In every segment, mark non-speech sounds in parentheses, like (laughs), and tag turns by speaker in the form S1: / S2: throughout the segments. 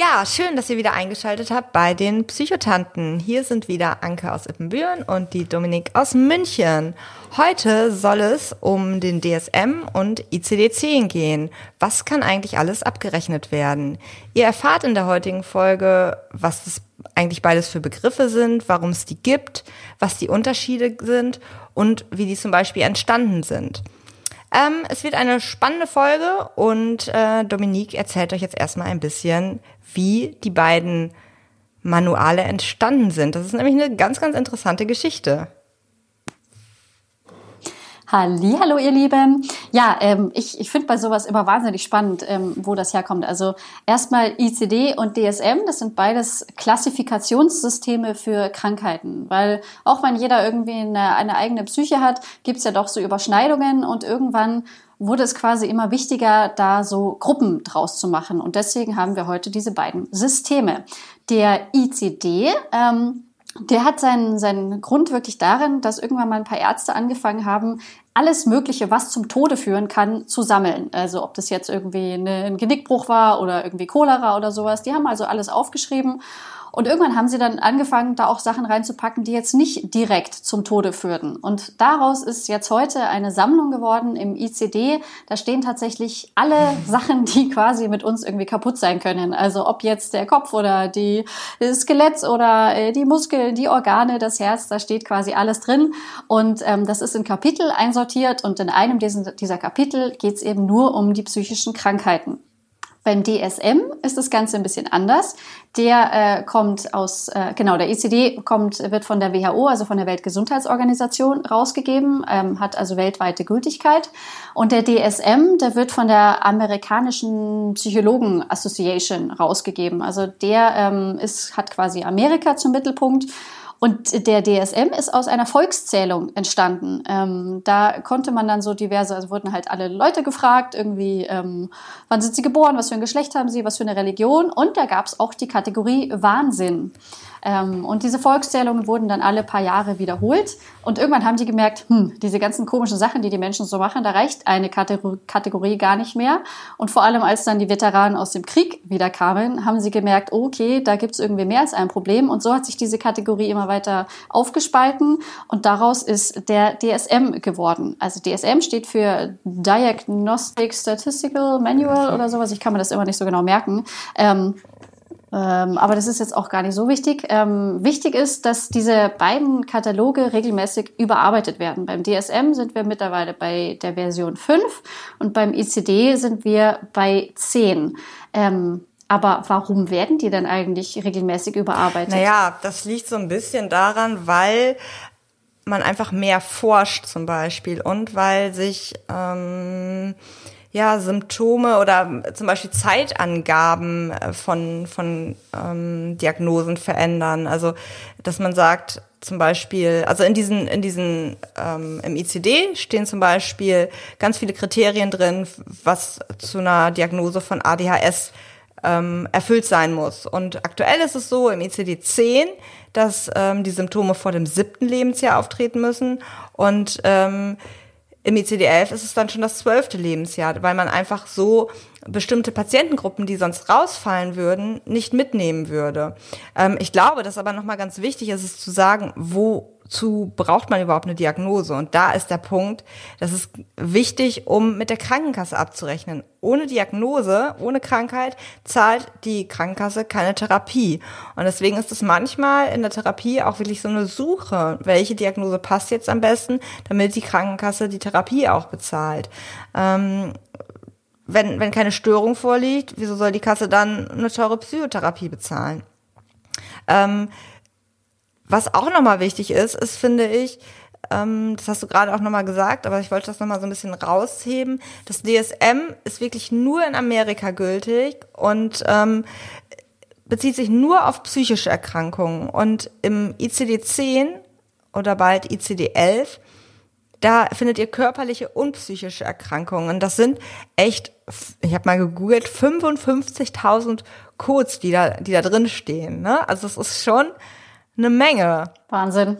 S1: Ja, schön, dass ihr wieder eingeschaltet habt bei den Psychotanten. Hier sind wieder Anke aus Ippenbüren und die Dominik aus München. Heute soll es um den DSM und ICD-10 gehen. Was kann eigentlich alles abgerechnet werden? Ihr erfahrt in der heutigen Folge, was das eigentlich beides für Begriffe sind, warum es die gibt, was die Unterschiede sind und wie die zum Beispiel entstanden sind. Ähm, es wird eine spannende Folge und äh, Dominique erzählt euch jetzt erstmal ein bisschen, wie die beiden Manuale entstanden sind. Das ist nämlich eine ganz, ganz interessante Geschichte.
S2: Hallo, ihr Lieben. Ja, ähm, ich, ich finde bei sowas immer wahnsinnig spannend, ähm, wo das herkommt. Also erstmal ICD und DSM, das sind beides Klassifikationssysteme für Krankheiten. Weil auch wenn jeder irgendwie eine, eine eigene Psyche hat, gibt's ja doch so Überschneidungen und irgendwann wurde es quasi immer wichtiger, da so Gruppen draus zu machen. Und deswegen haben wir heute diese beiden Systeme. Der ICD, ähm, der hat seinen, seinen Grund wirklich darin, dass irgendwann mal ein paar Ärzte angefangen haben, alles Mögliche, was zum Tode führen kann, zu sammeln. Also ob das jetzt irgendwie ein Genickbruch war oder irgendwie Cholera oder sowas. Die haben also alles aufgeschrieben und irgendwann haben sie dann angefangen, da auch Sachen reinzupacken, die jetzt nicht direkt zum Tode führten. Und daraus ist jetzt heute eine Sammlung geworden im ICD. Da stehen tatsächlich alle (laughs) Sachen, die quasi mit uns irgendwie kaputt sein können. Also ob jetzt der Kopf oder die Skelett oder äh, die Muskeln, die Organe, das Herz, da steht quasi alles drin. Und ähm, das ist in Kapitel einsortiert und in einem dieser Kapitel geht es eben nur um die psychischen Krankheiten. Beim DSM ist das Ganze ein bisschen anders. Der äh, kommt aus, äh, genau, der ECD kommt, wird von der WHO, also von der Weltgesundheitsorganisation, rausgegeben, ähm, hat also weltweite Gültigkeit. Und der DSM, der wird von der amerikanischen Psychologen Association rausgegeben. Also der ähm, ist, hat quasi Amerika zum Mittelpunkt und der DSM ist aus einer Volkszählung entstanden. Ähm, da konnte man dann so diverse, also wurden halt alle Leute gefragt, irgendwie, ähm, wann sind sie geboren, was für ein Geschlecht haben sie, was für eine Religion. Und da gab es auch die Kategorie Wahnsinn. Ähm, und diese Volkszählungen wurden dann alle paar Jahre wiederholt. Und irgendwann haben die gemerkt, hm, diese ganzen komischen Sachen, die die Menschen so machen, da reicht eine Kategorie gar nicht mehr. Und vor allem, als dann die Veteranen aus dem Krieg wieder kamen, haben sie gemerkt, okay, da gibt's irgendwie mehr als ein Problem. Und so hat sich diese Kategorie immer weiter aufgespalten. Und daraus ist der DSM geworden. Also DSM steht für Diagnostic Statistical Manual oder sowas. Ich kann mir das immer nicht so genau merken. Ähm, ähm, aber das ist jetzt auch gar nicht so wichtig. Ähm, wichtig ist, dass diese beiden Kataloge regelmäßig überarbeitet werden. Beim DSM sind wir mittlerweile bei der Version 5 und beim ICD sind wir bei 10. Ähm, aber warum werden die denn eigentlich regelmäßig überarbeitet?
S1: Naja, das liegt so ein bisschen daran, weil man einfach mehr forscht zum Beispiel und weil sich ähm, ja, Symptome oder zum Beispiel Zeitangaben äh, von, von ähm, Diagnosen verändern. Also, dass man sagt, zum Beispiel, also in diesen, in diesen, ähm, im ICD stehen zum Beispiel ganz viele Kriterien drin, was zu einer Diagnose von ADHS ähm, erfüllt sein muss. Und aktuell ist es so im ICD-10, dass ähm, die Symptome vor dem siebten Lebensjahr auftreten müssen und ähm, im ICD-11 ist es dann schon das zwölfte Lebensjahr, weil man einfach so bestimmte Patientengruppen, die sonst rausfallen würden, nicht mitnehmen würde. Ähm, ich glaube, dass aber nochmal ganz wichtig ist, es zu sagen, wo zu braucht man überhaupt eine Diagnose? Und da ist der Punkt, das ist wichtig, um mit der Krankenkasse abzurechnen. Ohne Diagnose, ohne Krankheit zahlt die Krankenkasse keine Therapie. Und deswegen ist es manchmal in der Therapie auch wirklich so eine Suche, welche Diagnose passt jetzt am besten, damit die Krankenkasse die Therapie auch bezahlt. Ähm, wenn, wenn keine Störung vorliegt, wieso soll die Kasse dann eine teure Psychotherapie bezahlen? Ähm, was auch nochmal wichtig ist, ist, finde ich, ähm, das hast du gerade auch nochmal gesagt, aber ich wollte das nochmal so ein bisschen rausheben. Das DSM ist wirklich nur in Amerika gültig und ähm, bezieht sich nur auf psychische Erkrankungen. Und im ICD-10 oder bald ICD-11 da findet ihr körperliche und psychische Erkrankungen. Das sind echt, ich habe mal gegoogelt, 55.000 Codes, die da, die da drin stehen. Ne? Also es ist schon eine Menge.
S2: Wahnsinn.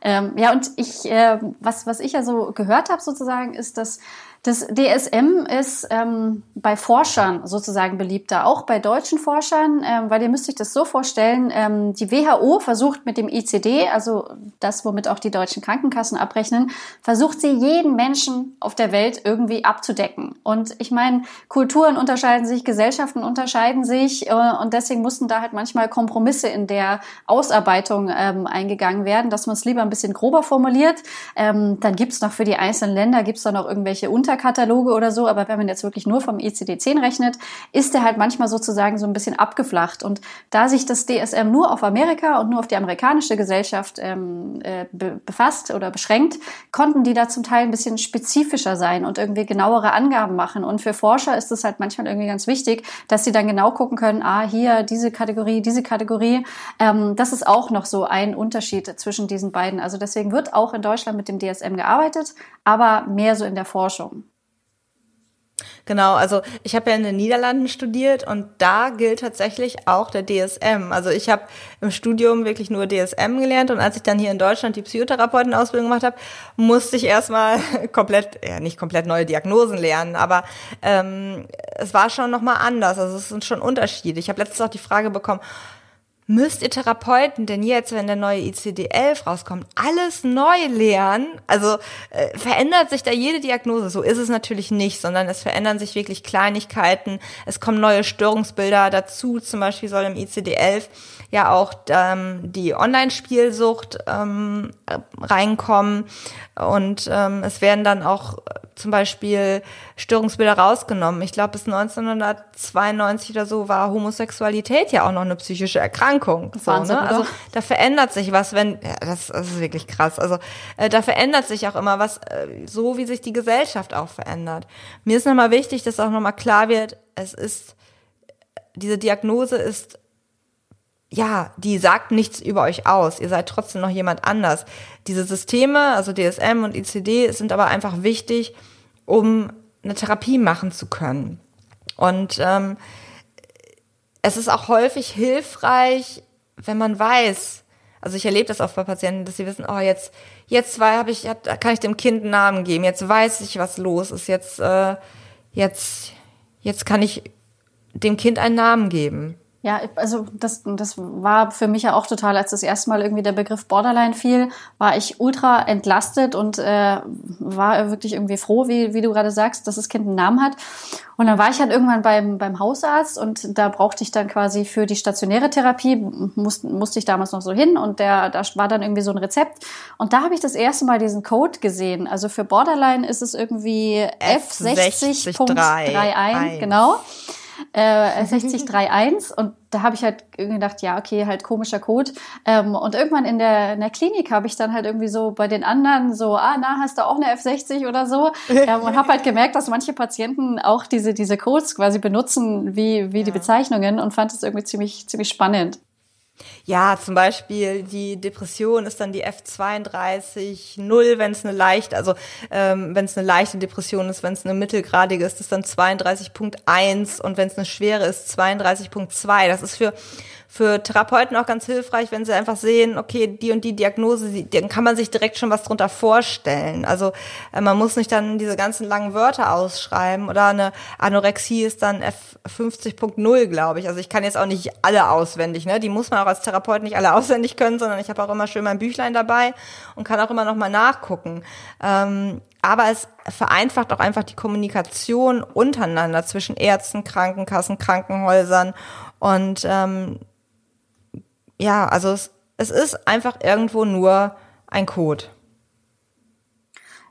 S2: Ähm, ja, und ich, äh, was, was ich ja so gehört habe sozusagen, ist, dass das DSM ist ähm, bei Forschern sozusagen beliebter, auch bei deutschen Forschern, ähm, weil ihr müsst euch das so vorstellen, ähm, die WHO versucht mit dem ICD, also das, womit auch die deutschen Krankenkassen abrechnen, versucht sie jeden Menschen auf der Welt irgendwie abzudecken. Und ich meine, Kulturen unterscheiden sich, Gesellschaften unterscheiden sich äh, und deswegen mussten da halt manchmal Kompromisse in der Ausarbeitung ähm, eingegangen werden, dass man es lieber ein bisschen grober formuliert. Ähm, dann gibt's noch für die einzelnen Länder, gibt's da noch irgendwelche Unter Unterkataloge oder so, aber wenn man jetzt wirklich nur vom ICD-10 rechnet, ist der halt manchmal sozusagen so ein bisschen abgeflacht. Und da sich das DSM nur auf Amerika und nur auf die amerikanische Gesellschaft ähm, äh, be befasst oder beschränkt, konnten die da zum Teil ein bisschen spezifischer sein und irgendwie genauere Angaben machen. Und für Forscher ist es halt manchmal irgendwie ganz wichtig, dass sie dann genau gucken können, ah, hier diese Kategorie, diese Kategorie. Ähm, das ist auch noch so ein Unterschied zwischen diesen beiden. Also deswegen wird auch in Deutschland mit dem DSM gearbeitet, aber mehr so in der Forschung.
S1: Genau, also ich habe ja in den Niederlanden studiert und da gilt tatsächlich auch der DSM. Also ich habe im Studium wirklich nur DSM gelernt und als ich dann hier in Deutschland die Psychotherapeutenausbildung gemacht habe, musste ich erstmal (laughs) komplett, ja nicht komplett neue Diagnosen lernen, aber ähm, es war schon nochmal anders. Also es sind schon Unterschiede. Ich habe letztens auch die Frage bekommen, müsst ihr Therapeuten denn jetzt, wenn der neue ICD-11 rauskommt, alles neu lernen? Also äh, verändert sich da jede Diagnose? So ist es natürlich nicht, sondern es verändern sich wirklich Kleinigkeiten. Es kommen neue Störungsbilder dazu. Zum Beispiel soll im ICD-11 ja auch ähm, die Online-Spielsucht ähm, reinkommen und ähm, es werden dann auch zum Beispiel Störungsbilder rausgenommen. Ich glaube, bis 1992 oder so war Homosexualität ja auch noch eine psychische Erkrankung. So, Wahnsinn, ne? Also da verändert sich was, wenn, ja, das, das ist wirklich krass. Also äh, da verändert sich auch immer was, äh, so wie sich die Gesellschaft auch verändert. Mir ist nochmal wichtig, dass auch nochmal klar wird, es ist, diese Diagnose ist ja, die sagt nichts über euch aus. Ihr seid trotzdem noch jemand anders. Diese Systeme, also DSM und ICD, sind aber einfach wichtig, um eine Therapie machen zu können. Und ähm, es ist auch häufig hilfreich, wenn man weiß, also ich erlebe das oft bei Patienten, dass sie wissen, oh, jetzt, jetzt habe ich, kann ich dem Kind einen Namen geben, jetzt weiß ich, was los ist, jetzt, äh, jetzt, jetzt kann ich dem Kind einen Namen geben.
S2: Ja, also das, das war für mich ja auch total, als das erste Mal irgendwie der Begriff Borderline fiel, war ich ultra entlastet und äh, war wirklich irgendwie froh, wie, wie du gerade sagst, dass das Kind einen Namen hat. Und dann war ich halt irgendwann beim, beim Hausarzt und da brauchte ich dann quasi für die stationäre Therapie, musste, musste ich damals noch so hin und der, da war dann irgendwie so ein Rezept. Und da habe ich das erste Mal diesen Code gesehen. Also für Borderline ist es irgendwie F60.31, genau äh, 6031 und da habe ich halt gedacht, ja, okay, halt komischer Code. Ähm, und irgendwann in der, in der Klinik habe ich dann halt irgendwie so bei den anderen so, ah, na, hast du auch eine F60 oder so? (laughs) ähm, und habe halt gemerkt, dass manche Patienten auch diese, diese Codes quasi benutzen wie, wie ja. die Bezeichnungen und fand es irgendwie ziemlich, ziemlich spannend.
S1: Ja, zum Beispiel die Depression ist dann die F32 0, wenn es eine leichte, also ähm, wenn es eine leichte Depression ist, wenn es eine mittelgradige ist, ist dann 32.1 und wenn es eine schwere ist, 32.2. Das ist für für Therapeuten auch ganz hilfreich, wenn sie einfach sehen, okay, die und die Diagnose, dann kann man sich direkt schon was drunter vorstellen. Also äh, man muss nicht dann diese ganzen langen Wörter ausschreiben oder eine Anorexie ist dann F50.0, glaube ich. Also ich kann jetzt auch nicht alle auswendig, ne? Die muss man auch als Therapeut nicht alle (laughs) auswendig können, sondern ich habe auch immer schön mein Büchlein dabei und kann auch immer noch mal nachgucken. Ähm, aber es vereinfacht auch einfach die Kommunikation untereinander zwischen Ärzten, Krankenkassen, Krankenhäusern und ähm, ja, also es, es ist einfach irgendwo nur ein Code.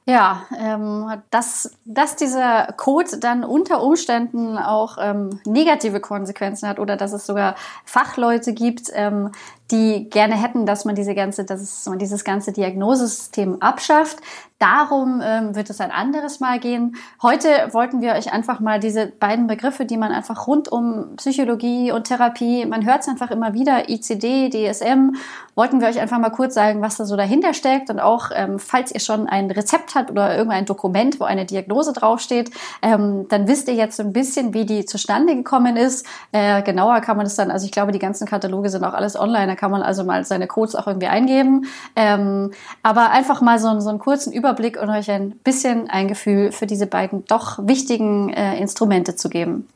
S2: Ja, ähm, dass, dass dieser Code dann unter Umständen auch ähm, negative Konsequenzen hat oder dass es sogar Fachleute gibt, ähm, die gerne hätten, dass man diese ganze, dass man dieses ganze Diagnosesystem abschafft. Darum ähm, wird es ein anderes Mal gehen. Heute wollten wir euch einfach mal diese beiden Begriffe, die man einfach rund um Psychologie und Therapie, man hört es einfach immer wieder, ICD, DSM, wollten wir euch einfach mal kurz sagen, was da so dahinter steckt und auch, ähm, falls ihr schon ein Rezept habt oder irgendein Dokument, wo eine Diagnose draufsteht, ähm, dann wisst ihr jetzt so ein bisschen, wie die zustande gekommen ist. Äh, genauer kann man es dann, also ich glaube, die ganzen Kataloge sind auch alles online, da kann man also mal seine Codes auch irgendwie eingeben. Ähm, aber einfach mal so, so einen kurzen Überblick Überblick und euch ein bisschen ein Gefühl für diese beiden doch wichtigen äh, Instrumente zu geben.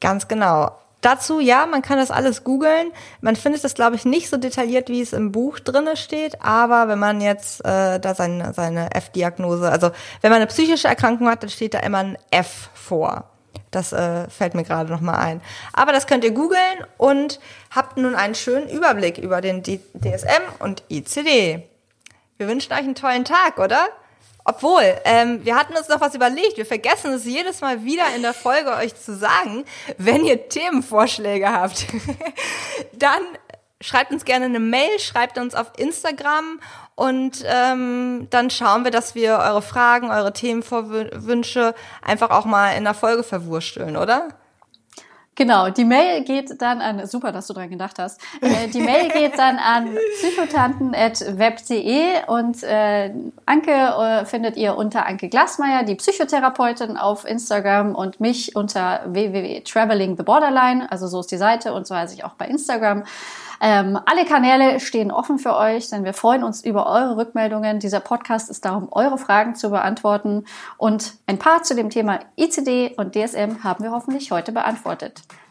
S1: Ganz genau. Dazu, ja, man kann das alles googeln. Man findet das, glaube ich, nicht so detailliert, wie es im Buch drinne steht. Aber wenn man jetzt äh, da seine, seine F-Diagnose, also wenn man eine psychische Erkrankung hat, dann steht da immer ein F vor. Das äh, fällt mir gerade noch mal ein. Aber das könnt ihr googeln und habt nun einen schönen Überblick über den DSM und ICD. Wir wünschen euch einen tollen Tag, oder? Obwohl, ähm, wir hatten uns noch was überlegt. Wir vergessen es jedes Mal wieder in der Folge euch zu sagen, wenn ihr Themenvorschläge habt, (laughs) dann schreibt uns gerne eine Mail, schreibt uns auf Instagram und ähm, dann schauen wir, dass wir eure Fragen, eure Themenwünsche einfach auch mal in der Folge verwursteln, oder?
S2: Genau, die Mail geht dann an, super, dass du dran gedacht hast, äh, die Mail geht dann an psychotanten.web.de und äh, Anke äh, findet ihr unter Anke Glasmeier, die Psychotherapeutin auf Instagram und mich unter www.travelingtheborderline, also so ist die Seite und so heiße ich auch bei Instagram. Ähm, alle Kanäle stehen offen für euch, denn wir freuen uns über eure Rückmeldungen. Dieser Podcast ist darum, eure Fragen zu beantworten. Und ein paar zu dem Thema ICD und DSM haben wir hoffentlich heute beantwortet.